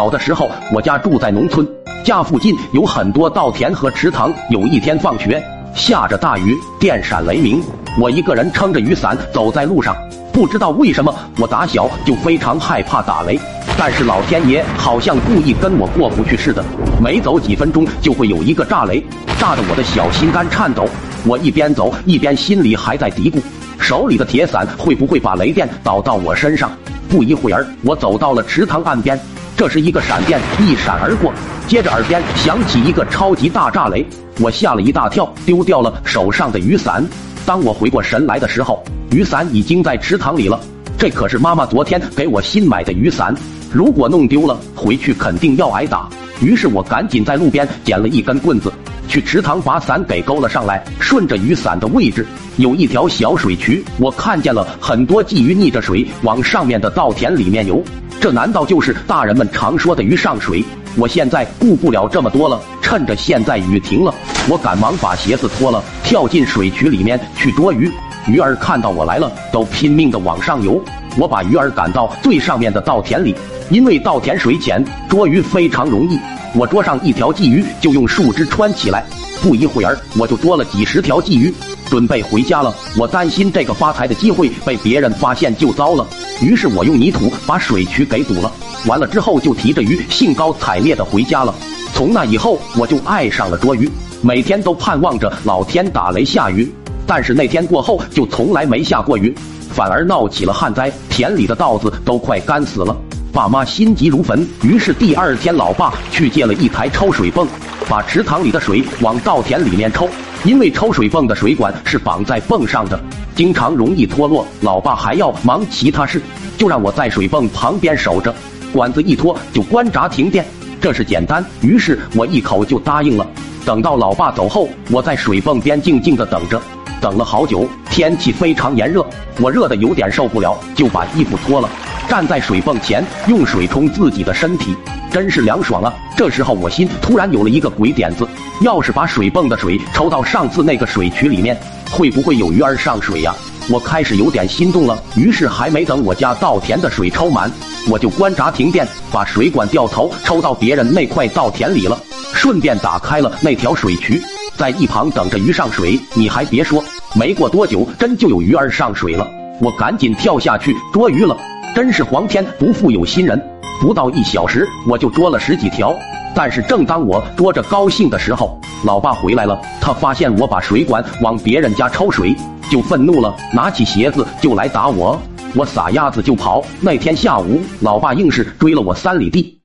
小的时候，我家住在农村，家附近有很多稻田和池塘。有一天放学，下着大雨，电闪雷鸣，我一个人撑着雨伞走在路上。不知道为什么，我打小就非常害怕打雷，但是老天爷好像故意跟我过不去似的，每走几分钟就会有一个炸雷，炸得我的小心肝颤抖。我一边走一边心里还在嘀咕，手里的铁伞会不会把雷电导到我身上？不一会儿，我走到了池塘岸边。这时，一个闪电一闪而过，接着耳边响起一个超级大炸雷，我吓了一大跳，丢掉了手上的雨伞。当我回过神来的时候，雨伞已经在池塘里了。这可是妈妈昨天给我新买的雨伞，如果弄丢了，回去肯定要挨打。于是我赶紧在路边捡了一根棍子，去池塘把伞给勾了上来。顺着雨伞的位置，有一条小水渠，我看见了很多鲫鱼逆着水往上面的稻田里面游。这难道就是大人们常说的鱼上水？我现在顾不了这么多了，趁着现在雨停了，我赶忙把鞋子脱了，跳进水渠里面去捉鱼。鱼儿看到我来了，都拼命的往上游。我把鱼儿赶到最上面的稻田里，因为稻田水浅，捉鱼非常容易。我捉上一条鲫鱼，就用树枝穿起来。不一会儿，我就捉了几十条鲫鱼，准备回家了。我担心这个发财的机会被别人发现就糟了，于是我用泥土把水渠给堵了。完了之后，就提着鱼兴高采烈的回家了。从那以后，我就爱上了捉鱼，每天都盼望着老天打雷下雨。但是那天过后，就从来没下过雨，反而闹起了旱灾，田里的稻子都快干死了。爸妈心急如焚，于是第二天，老爸去借了一台抽水泵。把池塘里的水往稻田里面抽，因为抽水泵的水管是绑在泵上的，经常容易脱落。老爸还要忙其他事，就让我在水泵旁边守着，管子一脱就关闸停电，这是简单。于是我一口就答应了。等到老爸走后，我在水泵边静静的等着，等了好久。天气非常炎热，我热的有点受不了，就把衣服脱了，站在水泵前用水冲自己的身体。真是凉爽啊！这时候我心突然有了一个鬼点子，要是把水泵的水抽到上次那个水渠里面，会不会有鱼儿上水呀？我开始有点心动了。于是还没等我家稻田的水抽满，我就关闸停电，把水管掉头抽到别人那块稻田里了，顺便打开了那条水渠，在一旁等着鱼上水。你还别说，没过多久，真就有鱼儿上水了。我赶紧跳下去捉鱼了，真是皇天不负有心人。不到一小时，我就捉了十几条。但是正当我捉着高兴的时候，老爸回来了。他发现我把水管往别人家抽水，就愤怒了，拿起鞋子就来打我。我撒丫子就跑。那天下午，老爸硬是追了我三里地。